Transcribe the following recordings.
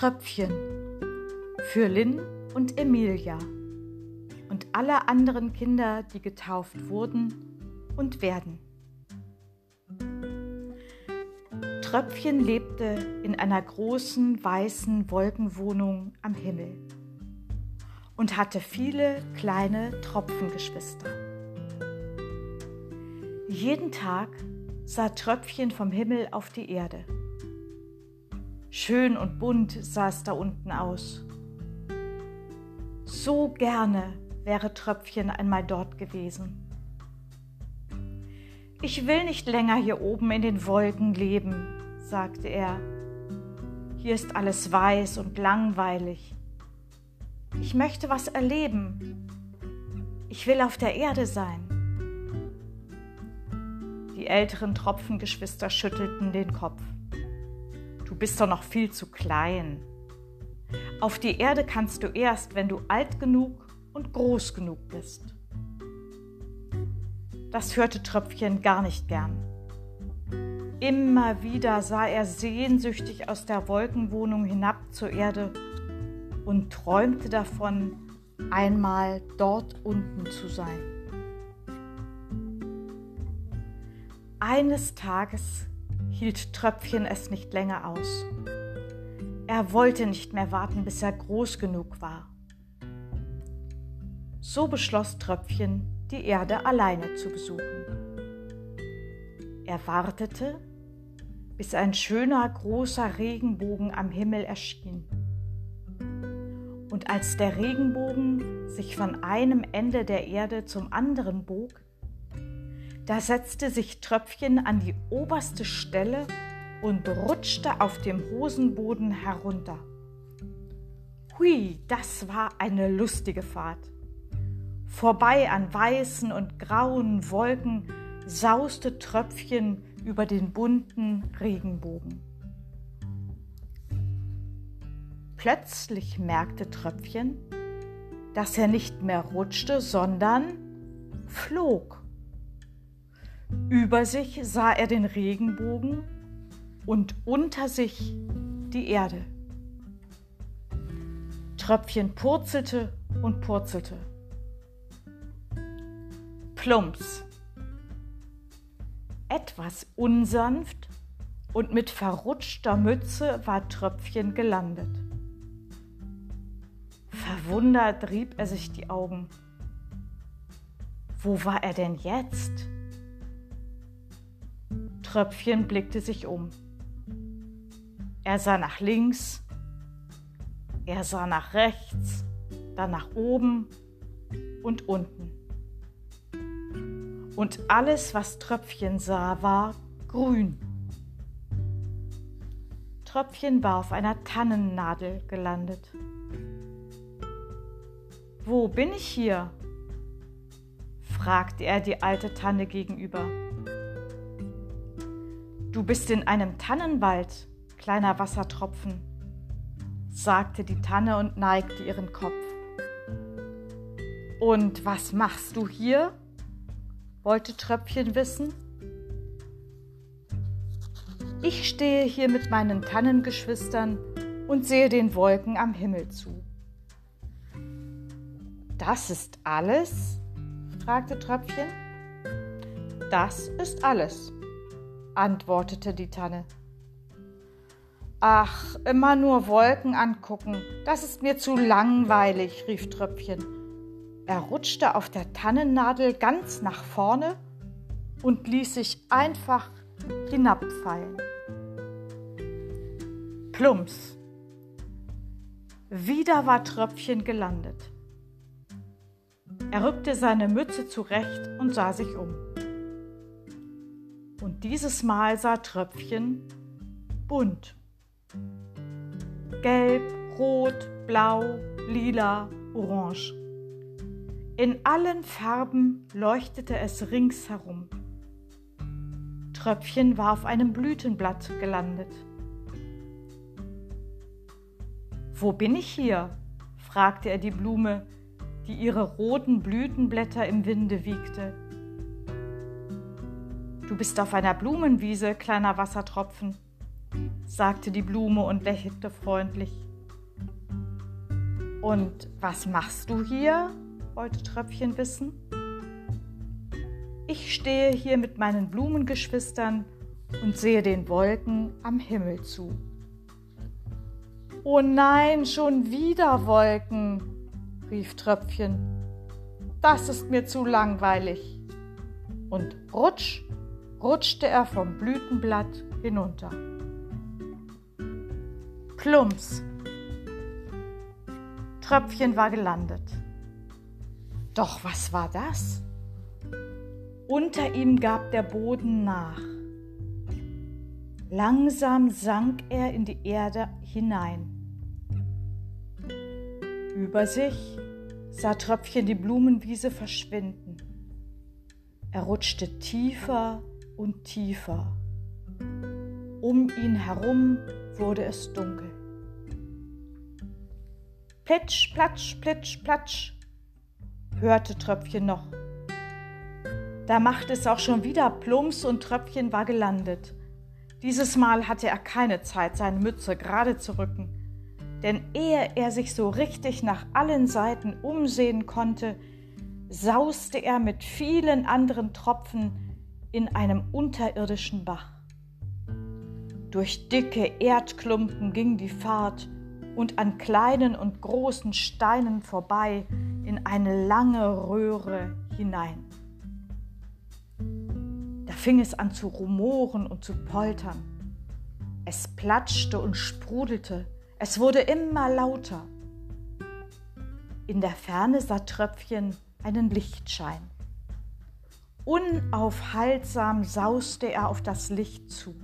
Tröpfchen für Lynn und Emilia und alle anderen Kinder, die getauft wurden und werden. Tröpfchen lebte in einer großen weißen Wolkenwohnung am Himmel und hatte viele kleine Tropfengeschwister. Jeden Tag sah Tröpfchen vom Himmel auf die Erde. Schön und bunt sah es da unten aus. So gerne wäre Tröpfchen einmal dort gewesen. Ich will nicht länger hier oben in den Wolken leben, sagte er. Hier ist alles weiß und langweilig. Ich möchte was erleben. Ich will auf der Erde sein. Die älteren Tropfengeschwister schüttelten den Kopf. Du bist doch noch viel zu klein. Auf die Erde kannst du erst, wenn du alt genug und groß genug bist. Das hörte Tröpfchen gar nicht gern. Immer wieder sah er sehnsüchtig aus der Wolkenwohnung hinab zur Erde und träumte davon, einmal dort unten zu sein. Eines Tages hielt Tröpfchen es nicht länger aus. Er wollte nicht mehr warten, bis er groß genug war. So beschloss Tröpfchen, die Erde alleine zu besuchen. Er wartete, bis ein schöner großer Regenbogen am Himmel erschien. Und als der Regenbogen sich von einem Ende der Erde zum anderen bog, da setzte sich Tröpfchen an die oberste Stelle und rutschte auf dem Hosenboden herunter. Hui, das war eine lustige Fahrt. Vorbei an weißen und grauen Wolken sauste Tröpfchen über den bunten Regenbogen. Plötzlich merkte Tröpfchen, dass er nicht mehr rutschte, sondern flog. Über sich sah er den Regenbogen und unter sich die Erde. Tröpfchen purzelte und purzelte. Plumps. Etwas unsanft und mit verrutschter Mütze war Tröpfchen gelandet. Verwundert rieb er sich die Augen. Wo war er denn jetzt? Tröpfchen blickte sich um. Er sah nach links, er sah nach rechts, dann nach oben und unten. Und alles, was Tröpfchen sah, war grün. Tröpfchen war auf einer Tannennadel gelandet. Wo bin ich hier? fragte er die alte Tanne gegenüber. Du bist in einem Tannenwald, kleiner Wassertropfen, sagte die Tanne und neigte ihren Kopf. Und was machst du hier? wollte Tröpfchen wissen. Ich stehe hier mit meinen Tannengeschwistern und sehe den Wolken am Himmel zu. Das ist alles? fragte Tröpfchen. Das ist alles, antwortete die Tanne. Ach, immer nur Wolken angucken, das ist mir zu langweilig, rief Tröpfchen. Er rutschte auf der Tannennadel ganz nach vorne und ließ sich einfach hinabfallen. Plumps. Wieder war Tröpfchen gelandet. Er rückte seine Mütze zurecht und sah sich um. Und dieses Mal sah Tröpfchen bunt. Gelb, rot, blau, lila, orange. In allen Farben leuchtete es ringsherum. Tröpfchen war auf einem Blütenblatt gelandet. Wo bin ich hier? fragte er die Blume, die ihre roten Blütenblätter im Winde wiegte. Du bist auf einer Blumenwiese, kleiner Wassertropfen, sagte die Blume und lächelte freundlich. Und was machst du hier? wollte Tröpfchen wissen. Ich stehe hier mit meinen Blumengeschwistern und sehe den Wolken am Himmel zu. Oh nein, schon wieder Wolken, rief Tröpfchen. Das ist mir zu langweilig. Und rutsch, rutschte er vom Blütenblatt hinunter. Plumps. Tröpfchen war gelandet. Doch was war das? Unter ihm gab der Boden nach. Langsam sank er in die Erde hinein. Über sich sah Tröpfchen die Blumenwiese verschwinden. Er rutschte tiefer und tiefer. Um ihn herum wurde es dunkel. Plitsch, platsch, plitsch, platsch, hörte Tröpfchen noch. Da machte es auch schon wieder Plumps und Tröpfchen war gelandet. Dieses Mal hatte er keine Zeit, seine Mütze gerade zu rücken, denn ehe er sich so richtig nach allen Seiten umsehen konnte, sauste er mit vielen anderen Tropfen in einem unterirdischen Bach. Durch dicke Erdklumpen ging die Fahrt und an kleinen und großen Steinen vorbei in eine lange Röhre hinein. Da fing es an zu rumoren und zu poltern. Es platschte und sprudelte, es wurde immer lauter. In der Ferne sah Tröpfchen einen Lichtschein. Unaufhaltsam sauste er auf das Licht zu.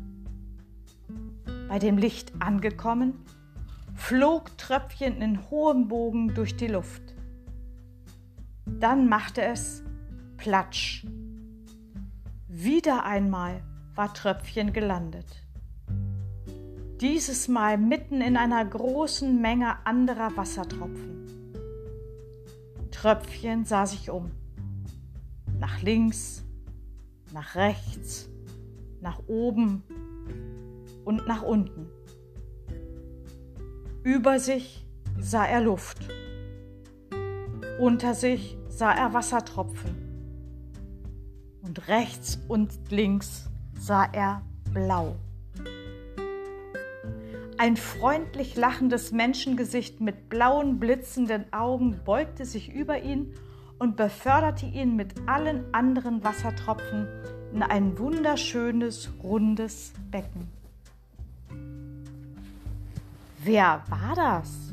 Bei dem Licht angekommen, flog Tröpfchen in hohem Bogen durch die Luft. Dann machte es Platsch. Wieder einmal war Tröpfchen gelandet. Dieses Mal mitten in einer großen Menge anderer Wassertropfen. Tröpfchen sah sich um. Nach links, nach rechts, nach oben und nach unten. Über sich sah er Luft. Unter sich sah er Wassertropfen. Und rechts und links sah er blau. Ein freundlich lachendes Menschengesicht mit blauen, blitzenden Augen beugte sich über ihn und beförderte ihn mit allen anderen Wassertropfen in ein wunderschönes, rundes Becken. Wer war das?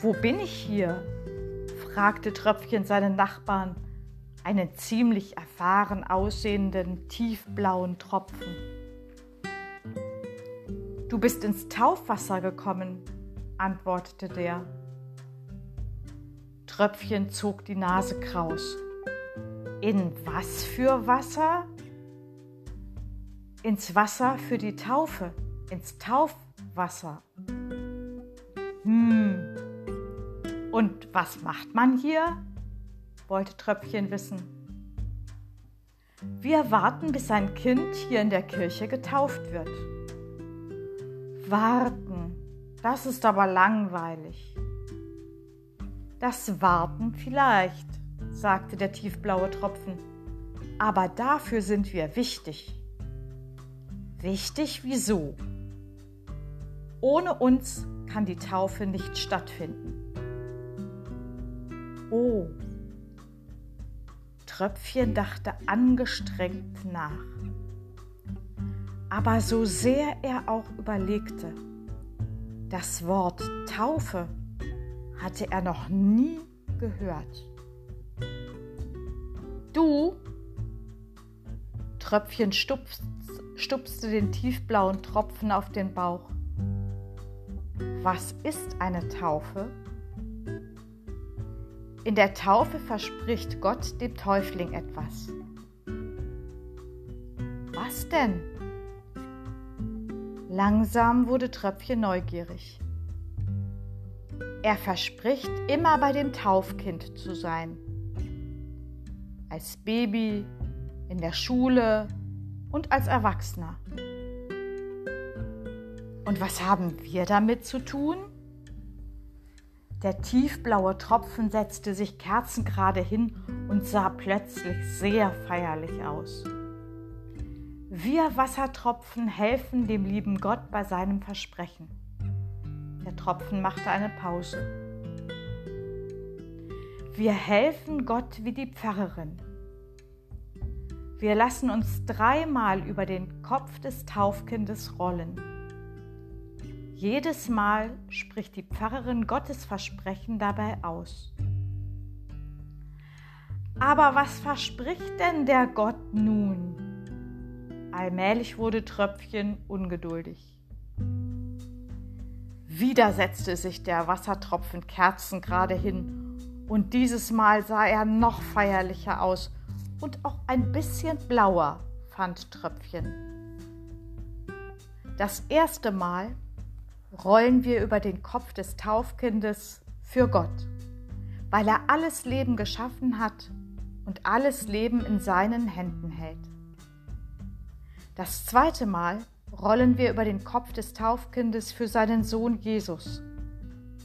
Wo bin ich hier? fragte Tröpfchen seinen Nachbarn, einen ziemlich erfahren aussehenden, tiefblauen Tropfen. Du bist ins Taufwasser gekommen, antwortete der. Tröpfchen zog die Nase kraus. In was für Wasser? Ins Wasser für die Taufe, ins Taufwasser. Hm. Und was macht man hier? wollte Tröpfchen wissen. Wir warten, bis ein Kind hier in der Kirche getauft wird. Warten, das ist aber langweilig. Das Warten vielleicht, sagte der tiefblaue Tropfen. Aber dafür sind wir wichtig. Wichtig wieso? Ohne uns kann die Taufe nicht stattfinden. Oh, Tröpfchen dachte angestrengt nach. Aber so sehr er auch überlegte, das Wort Taufe hatte er noch nie gehört. Du, Tröpfchen stupste den tiefblauen Tropfen auf den Bauch. Was ist eine Taufe? In der Taufe verspricht Gott dem Täufling etwas. Was denn? Langsam wurde Tröpfchen neugierig. Er verspricht, immer bei dem Taufkind zu sein. Als Baby, in der Schule und als Erwachsener. Und was haben wir damit zu tun? Der tiefblaue Tropfen setzte sich kerzengerade hin und sah plötzlich sehr feierlich aus. Wir Wassertropfen helfen dem lieben Gott bei seinem Versprechen. Der Tropfen machte eine Pause. Wir helfen Gott wie die Pfarrerin. Wir lassen uns dreimal über den Kopf des Taufkindes rollen. Jedes Mal spricht die Pfarrerin Gottes Versprechen dabei aus. Aber was verspricht denn der Gott nun? Allmählich wurde Tröpfchen ungeduldig. Wieder setzte sich der Wassertropfen kerzengerade hin, und dieses Mal sah er noch feierlicher aus und auch ein bisschen blauer, fand Tröpfchen. Das erste Mal rollen wir über den Kopf des Taufkindes für Gott, weil er alles Leben geschaffen hat und alles Leben in seinen Händen hält. Das zweite Mal rollen wir über den Kopf des Taufkindes für seinen Sohn Jesus,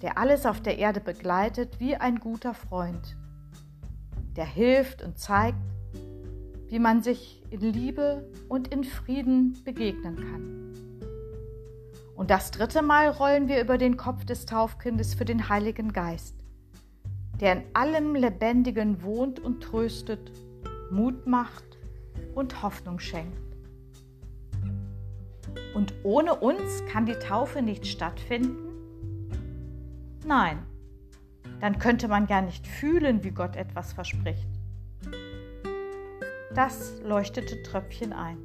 der alles auf der Erde begleitet wie ein guter Freund, der hilft und zeigt, wie man sich in Liebe und in Frieden begegnen kann. Und das dritte Mal rollen wir über den Kopf des Taufkindes für den Heiligen Geist, der in allem Lebendigen wohnt und tröstet, Mut macht und Hoffnung schenkt. Und ohne uns kann die Taufe nicht stattfinden? Nein, dann könnte man gar nicht fühlen, wie Gott etwas verspricht. Das leuchtete Tröpfchen ein.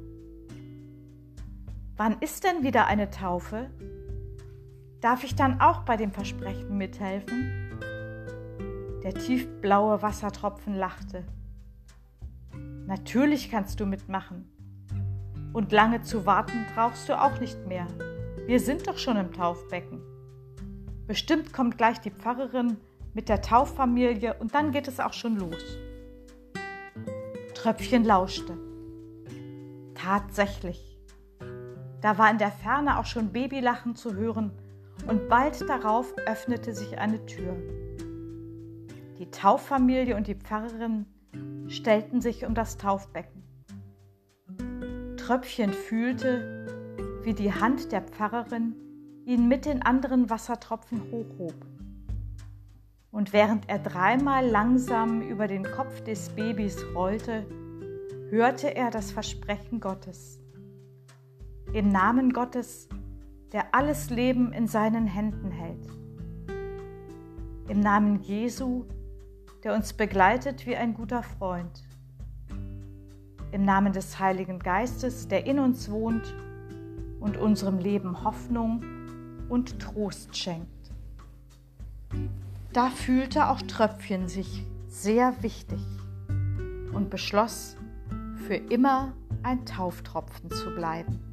Wann ist denn wieder eine Taufe? Darf ich dann auch bei dem Versprechen mithelfen? Der tiefblaue Wassertropfen lachte. Natürlich kannst du mitmachen. Und lange zu warten brauchst du auch nicht mehr. Wir sind doch schon im Taufbecken. Bestimmt kommt gleich die Pfarrerin mit der Tauffamilie und dann geht es auch schon los. Tröpfchen lauschte. Tatsächlich. Da war in der Ferne auch schon Babylachen zu hören und bald darauf öffnete sich eine Tür. Die Tauffamilie und die Pfarrerin stellten sich um das Taufbecken. Tröpfchen fühlte, wie die Hand der Pfarrerin ihn mit den anderen Wassertropfen hochhob. Und während er dreimal langsam über den Kopf des Babys rollte, hörte er das Versprechen Gottes im Namen Gottes, der alles Leben in seinen Händen hält. Im Namen Jesu, der uns begleitet wie ein guter Freund. Im Namen des Heiligen Geistes, der in uns wohnt und unserem Leben Hoffnung und Trost schenkt. Da fühlte auch Tröpfchen sich sehr wichtig und beschloss, für immer ein Tauftropfen zu bleiben.